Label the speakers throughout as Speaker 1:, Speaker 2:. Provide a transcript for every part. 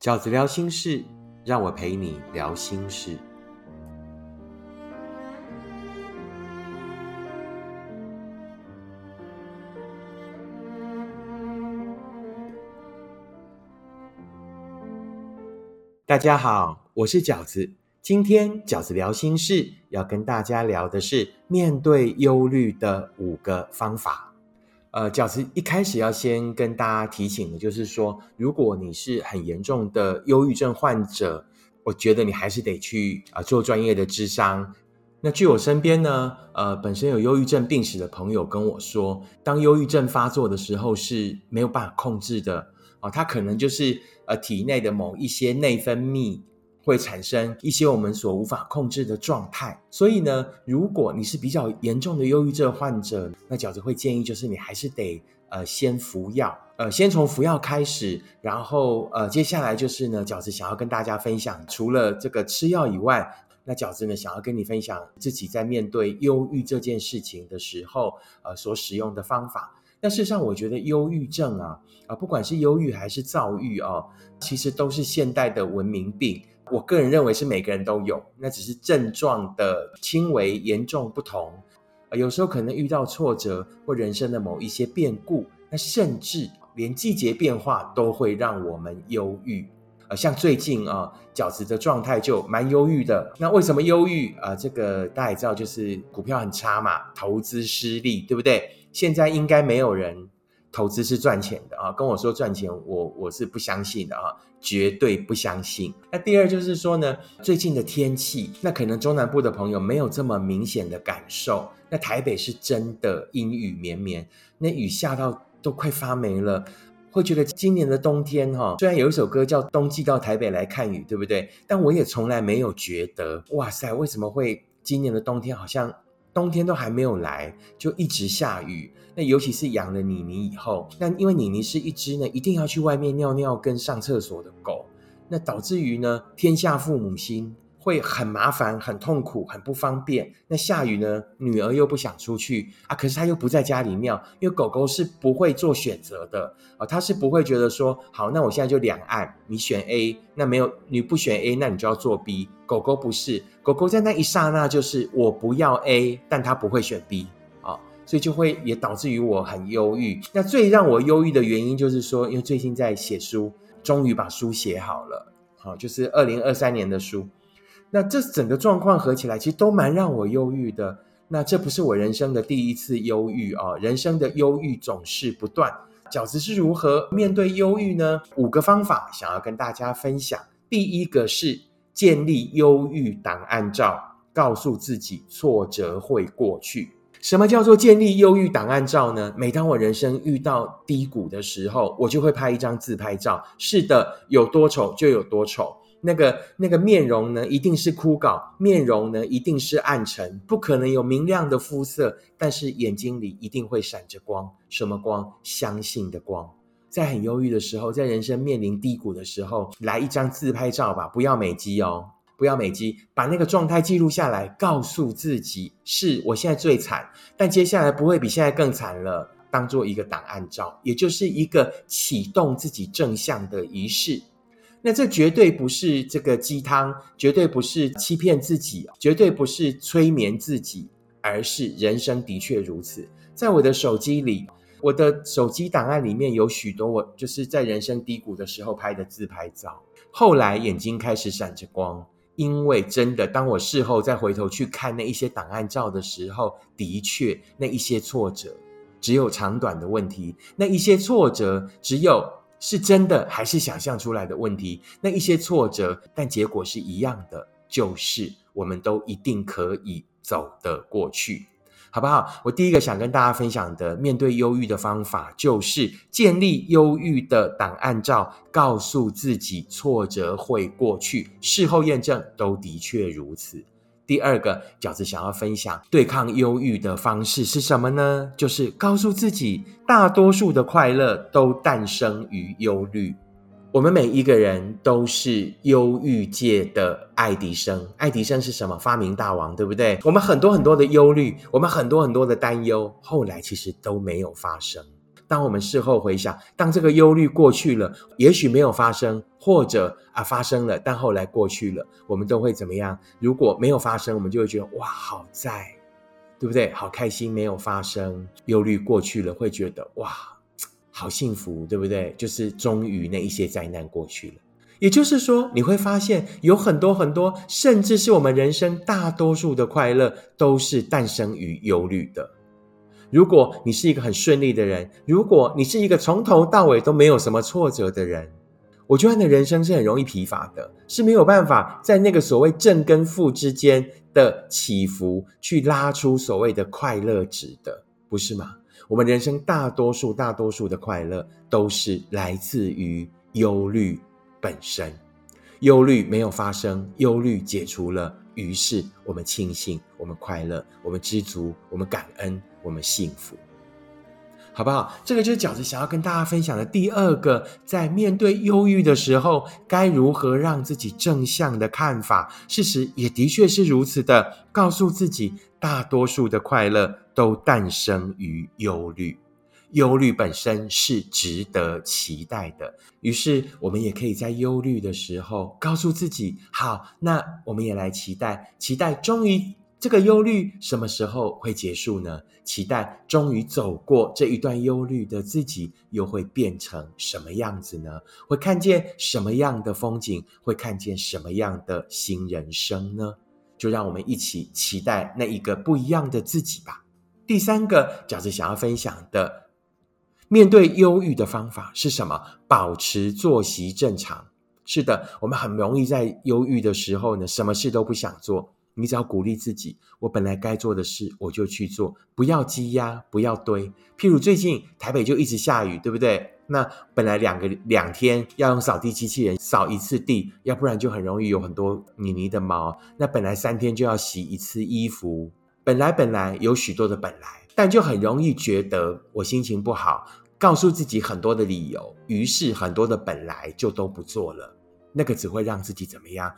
Speaker 1: 饺子聊心事，让我陪你聊心事。大家好，我是饺子。今天饺子聊心事，要跟大家聊的是面对忧虑的五个方法。呃，饺子一开始要先跟大家提醒的，就是说，如果你是很严重的忧郁症患者，我觉得你还是得去啊做专业的智商。那据我身边呢，呃，本身有忧郁症病史的朋友跟我说，当忧郁症发作的时候是没有办法控制的啊，它可能就是呃体内的某一些内分泌。会产生一些我们所无法控制的状态，所以呢，如果你是比较严重的忧郁症患者，那饺子会建议就是你还是得呃先服药，呃先从服药开始，然后呃接下来就是呢，饺子想要跟大家分享，除了这个吃药以外，那饺子呢想要跟你分享自己在面对忧郁这件事情的时候，呃所使用的方法。那事实上，我觉得忧郁症啊啊，不管是忧郁还是躁郁啊，其实都是现代的文明病。我个人认为是每个人都有，那只是症状的轻微、严重不同。有时候可能遇到挫折或人生的某一些变故，那甚至连季节变化都会让我们忧郁。呃，像最近啊，饺子的状态就蛮忧郁的。那为什么忧郁啊？这个大家也知道，就是股票很差嘛，投资失利，对不对？现在应该没有人。投资是赚钱的啊，跟我说赚钱，我我是不相信的啊，绝对不相信。那第二就是说呢，最近的天气，那可能中南部的朋友没有这么明显的感受，那台北是真的阴雨绵绵，那雨下到都快发霉了，会觉得今年的冬天哈，虽然有一首歌叫《冬季到台北来看雨》，对不对？但我也从来没有觉得，哇塞，为什么会今年的冬天好像？冬天都还没有来，就一直下雨。那尤其是养了妮妮以后，那因为妮妮是一只呢，一定要去外面尿尿跟上厕所的狗，那导致于呢，天下父母心。会很麻烦、很痛苦、很不方便。那下雨呢？女儿又不想出去啊，可是她又不在家里尿，因为狗狗是不会做选择的啊，它是不会觉得说，好，那我现在就两岸，你选 A，那没有你不选 A，那你就要做 B。狗狗不是，狗狗在那一刹那就是我不要 A，但它不会选 B 啊，所以就会也导致于我很忧郁。那最让我忧郁的原因就是说，因为最近在写书，终于把书写好了，好，就是二零二三年的书。那这整个状况合起来，其实都蛮让我忧郁的。那这不是我人生的第一次忧郁啊！人生的忧郁总是不断。饺子是如何面对忧郁呢？五个方法想要跟大家分享。第一个是建立忧郁档案照，告诉自己挫折会过去。什么叫做建立忧郁档案照呢？每当我人生遇到低谷的时候，我就会拍一张自拍照。是的，有多丑就有多丑。那个那个面容呢，一定是枯槁；面容呢，一定是暗沉，不可能有明亮的肤色。但是眼睛里一定会闪着光，什么光？相信的光。在很忧郁的时候，在人生面临低谷的时候，来一张自拍照吧，不要美肌哦，不要美肌，把那个状态记录下来，告诉自己：是我现在最惨，但接下来不会比现在更惨了。当做一个档案照，也就是一个启动自己正向的仪式。那这绝对不是这个鸡汤，绝对不是欺骗自己，绝对不是催眠自己，而是人生的确如此。在我的手机里，我的手机档案里面有许多我就是在人生低谷的时候拍的自拍照。后来眼睛开始闪着光，因为真的，当我事后再回头去看那一些档案照的时候，的确那一些挫折只有长短的问题，那一些挫折只有。是真的还是想象出来的问题？那一些挫折，但结果是一样的，就是我们都一定可以走得过去，好不好？我第一个想跟大家分享的面对忧郁的方法，就是建立忧郁的档案照，告诉自己挫折会过去，事后验证都的确如此。第二个饺子想要分享对抗忧郁的方式是什么呢？就是告诉自己，大多数的快乐都诞生于忧虑。我们每一个人都是忧郁界的爱迪生。爱迪生是什么？发明大王，对不对？我们很多很多的忧虑，我们很多很多的担忧，后来其实都没有发生。当我们事后回想，当这个忧虑过去了，也许没有发生，或者啊发生了，但后来过去了，我们都会怎么样？如果没有发生，我们就会觉得哇，好在，对不对？好开心，没有发生，忧虑过去了，会觉得哇，好幸福，对不对？就是终于那一些灾难过去了。也就是说，你会发现有很多很多，甚至是我们人生大多数的快乐，都是诞生于忧虑的。如果你是一个很顺利的人，如果你是一个从头到尾都没有什么挫折的人，我觉得你的人生是很容易疲乏的，是没有办法在那个所谓正跟负之间的起伏去拉出所谓的快乐值的，不是吗？我们人生大多数、大多数的快乐都是来自于忧虑。本身忧虑没有发生，忧虑解除了，于是我们庆幸，我们快乐，我们知足，我们感恩，我们幸福，好不好？这个就是饺子想要跟大家分享的第二个，在面对忧郁的时候，该如何让自己正向的看法。事实也的确是如此的，告诉自己，大多数的快乐都诞生于忧虑。忧虑本身是值得期待的，于是我们也可以在忧虑的时候告诉自己：好，那我们也来期待，期待终于这个忧虑什么时候会结束呢？期待终于走过这一段忧虑的自己又会变成什么样子呢？会看见什么样的风景？会看见什么样的新人生呢？就让我们一起期待那一个不一样的自己吧。第三个饺子想要分享的。面对忧郁的方法是什么？保持作息正常。是的，我们很容易在忧郁的时候呢，什么事都不想做。你只要鼓励自己，我本来该做的事我就去做，不要积压，不要堆。譬如最近台北就一直下雨，对不对？那本来两个两天要用扫地机器人扫一次地，要不然就很容易有很多泥泥的毛。那本来三天就要洗一次衣服，本来本来有许多的本来。但就很容易觉得我心情不好，告诉自己很多的理由，于是很多的本来就都不做了。那个只会让自己怎么样，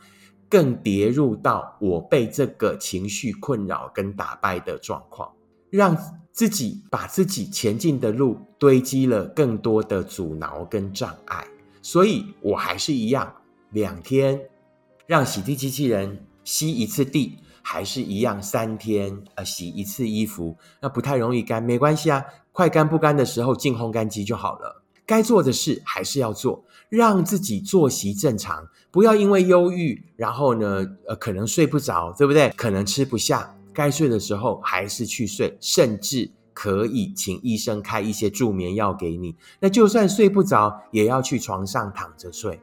Speaker 1: 更跌入到我被这个情绪困扰跟打败的状况，让自己把自己前进的路堆积了更多的阻挠跟障碍。所以我还是一样，两天让洗地机器人吸一次地。还是一样，三天呃洗一次衣服，那不太容易干，没关系啊，快干不干的时候进烘干机就好了。该做的事还是要做，让自己作息正常，不要因为忧郁，然后呢呃可能睡不着，对不对？可能吃不下，该睡的时候还是去睡，甚至可以请医生开一些助眠药给你。那就算睡不着，也要去床上躺着睡。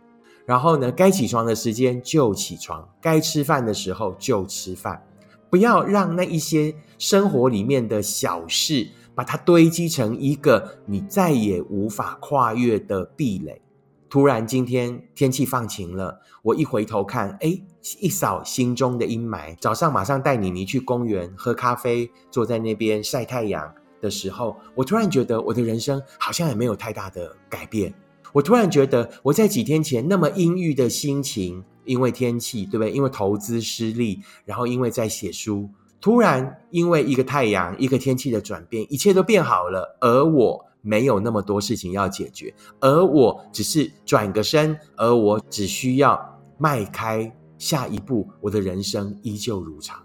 Speaker 1: 然后呢，该起床的时间就起床，该吃饭的时候就吃饭，不要让那一些生活里面的小事把它堆积成一个你再也无法跨越的壁垒。突然今天天气放晴了，我一回头看，哎，一扫心中的阴霾。早上马上带妮妮去公园喝咖啡，坐在那边晒太阳的时候，我突然觉得我的人生好像也没有太大的改变。我突然觉得，我在几天前那么阴郁的心情，因为天气，对不对？因为投资失利，然后因为在写书，突然因为一个太阳、一个天气的转变，一切都变好了。而我没有那么多事情要解决，而我只是转个身，而我只需要迈开下一步，我的人生依旧如常。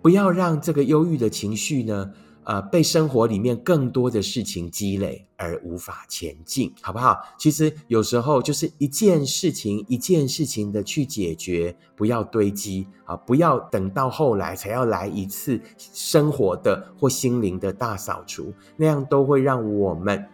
Speaker 1: 不要让这个忧郁的情绪呢？呃，被生活里面更多的事情积累而无法前进，好不好？其实有时候就是一件事情一件事情的去解决，不要堆积啊，不要等到后来才要来一次生活的或心灵的大扫除，那样都会让我们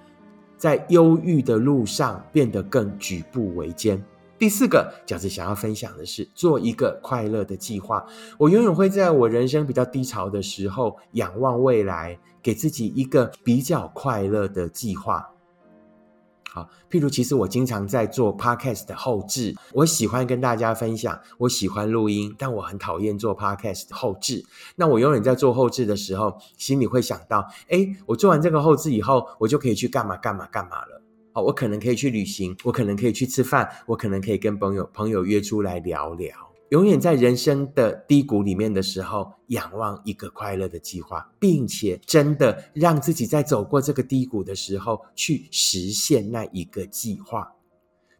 Speaker 1: 在忧郁的路上变得更举步维艰。第四个饺子想要分享的是，做一个快乐的计划。我永远会在我人生比较低潮的时候，仰望未来，给自己一个比较快乐的计划。好，譬如，其实我经常在做 podcast 的后置，我喜欢跟大家分享，我喜欢录音，但我很讨厌做 podcast 后置。那我永远在做后置的时候，心里会想到：哎，我做完这个后置以后，我就可以去干嘛干嘛干嘛了。我可能可以去旅行，我可能可以去吃饭，我可能可以跟朋友朋友约出来聊聊。永远在人生的低谷里面的时候，仰望一个快乐的计划，并且真的让自己在走过这个低谷的时候，去实现那一个计划。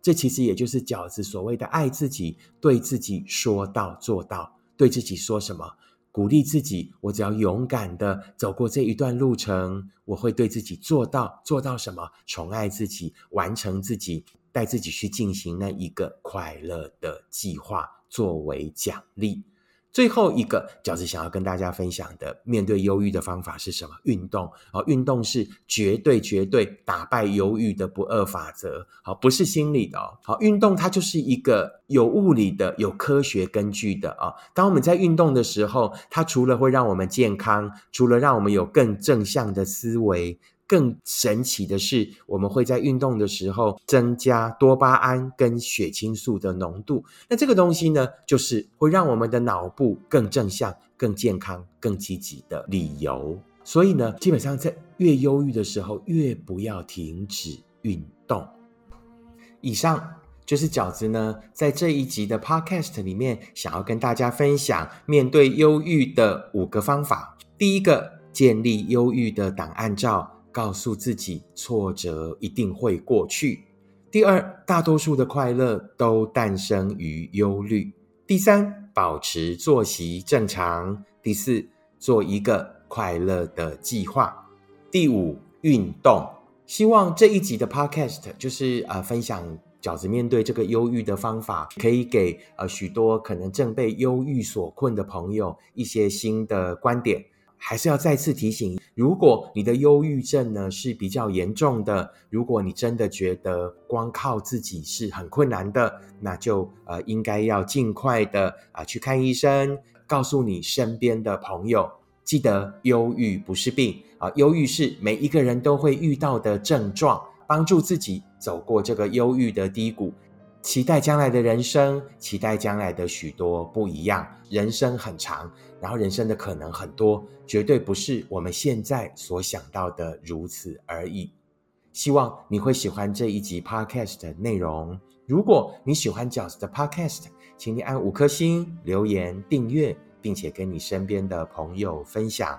Speaker 1: 这其实也就是饺子所谓的爱自己，对自己说到做到。对自己说什么？鼓励自己，我只要勇敢的走过这一段路程，我会对自己做到做到什么？宠爱自己，完成自己，带自己去进行那一个快乐的计划，作为奖励。最后一个饺子想要跟大家分享的，面对忧郁的方法是什么？运动哦，运动是绝对绝对打败忧郁的不二法则。好，不是心理的哦。好，运动它就是一个有物理的、有科学根据的啊。当我们在运动的时候，它除了会让我们健康，除了让我们有更正向的思维。更神奇的是，我们会在运动的时候增加多巴胺跟血清素的浓度。那这个东西呢，就是会让我们的脑部更正向、更健康、更积极的理由。所以呢，基本上在越忧郁的时候，越不要停止运动。以上就是饺子呢，在这一集的 Podcast 里面，想要跟大家分享面对忧郁的五个方法。第一个，建立忧郁的档案照。告诉自己，挫折一定会过去。第二，大多数的快乐都诞生于忧虑。第三，保持作息正常。第四，做一个快乐的计划。第五，运动。希望这一集的 Podcast 就是呃分享饺子面对这个忧郁的方法，可以给呃许多可能正被忧郁所困的朋友一些新的观点。还是要再次提醒，如果你的忧郁症呢是比较严重的，如果你真的觉得光靠自己是很困难的，那就呃应该要尽快的啊去看医生，告诉你身边的朋友，记得忧郁不是病啊，忧郁是每一个人都会遇到的症状，帮助自己走过这个忧郁的低谷。期待将来的人生，期待将来的许多不一样。人生很长，然后人生的可能很多，绝对不是我们现在所想到的如此而已。希望你会喜欢这一集 Podcast 的内容。如果你喜欢饺子的 Podcast，请你按五颗星、留言、订阅，并且跟你身边的朋友分享。